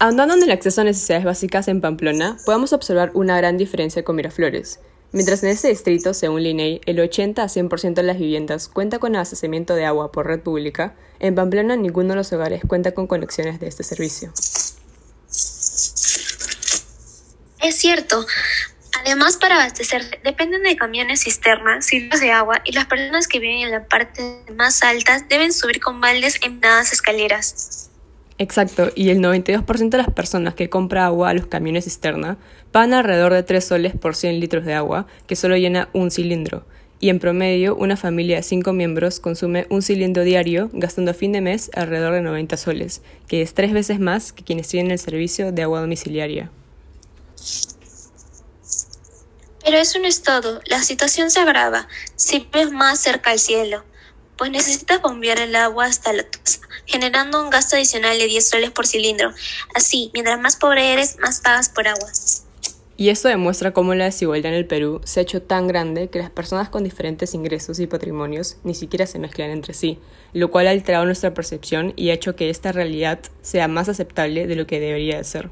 Ahondando en el acceso a necesidades básicas en Pamplona, podemos observar una gran diferencia con Miraflores. Mientras en este distrito, según Liney, el 80 a 100% de las viviendas cuenta con abastecimiento de agua por red pública, en Pamplona ninguno de los hogares cuenta con conexiones de este servicio. Es cierto. Además, para abastecer dependen de camiones cisterna, cilindros de agua y las personas que viven en la parte más altas deben subir con baldes en nadas escaleras. Exacto, y el 92% de las personas que compra agua a los camiones cisterna pagan alrededor de 3 soles por 100 litros de agua, que solo llena un cilindro. Y en promedio, una familia de 5 miembros consume un cilindro diario, gastando a fin de mes alrededor de 90 soles, que es tres veces más que quienes tienen el servicio de agua domiciliaria. Pero eso no es todo, la situación se agrava si ves más cerca al cielo pues necesitas bombear el agua hasta la taza, generando un gasto adicional de 10 soles por cilindro. Así, mientras más pobre eres, más pagas por agua. Y esto demuestra cómo la desigualdad en el Perú se ha hecho tan grande que las personas con diferentes ingresos y patrimonios ni siquiera se mezclan entre sí, lo cual ha alterado nuestra percepción y ha hecho que esta realidad sea más aceptable de lo que debería de ser.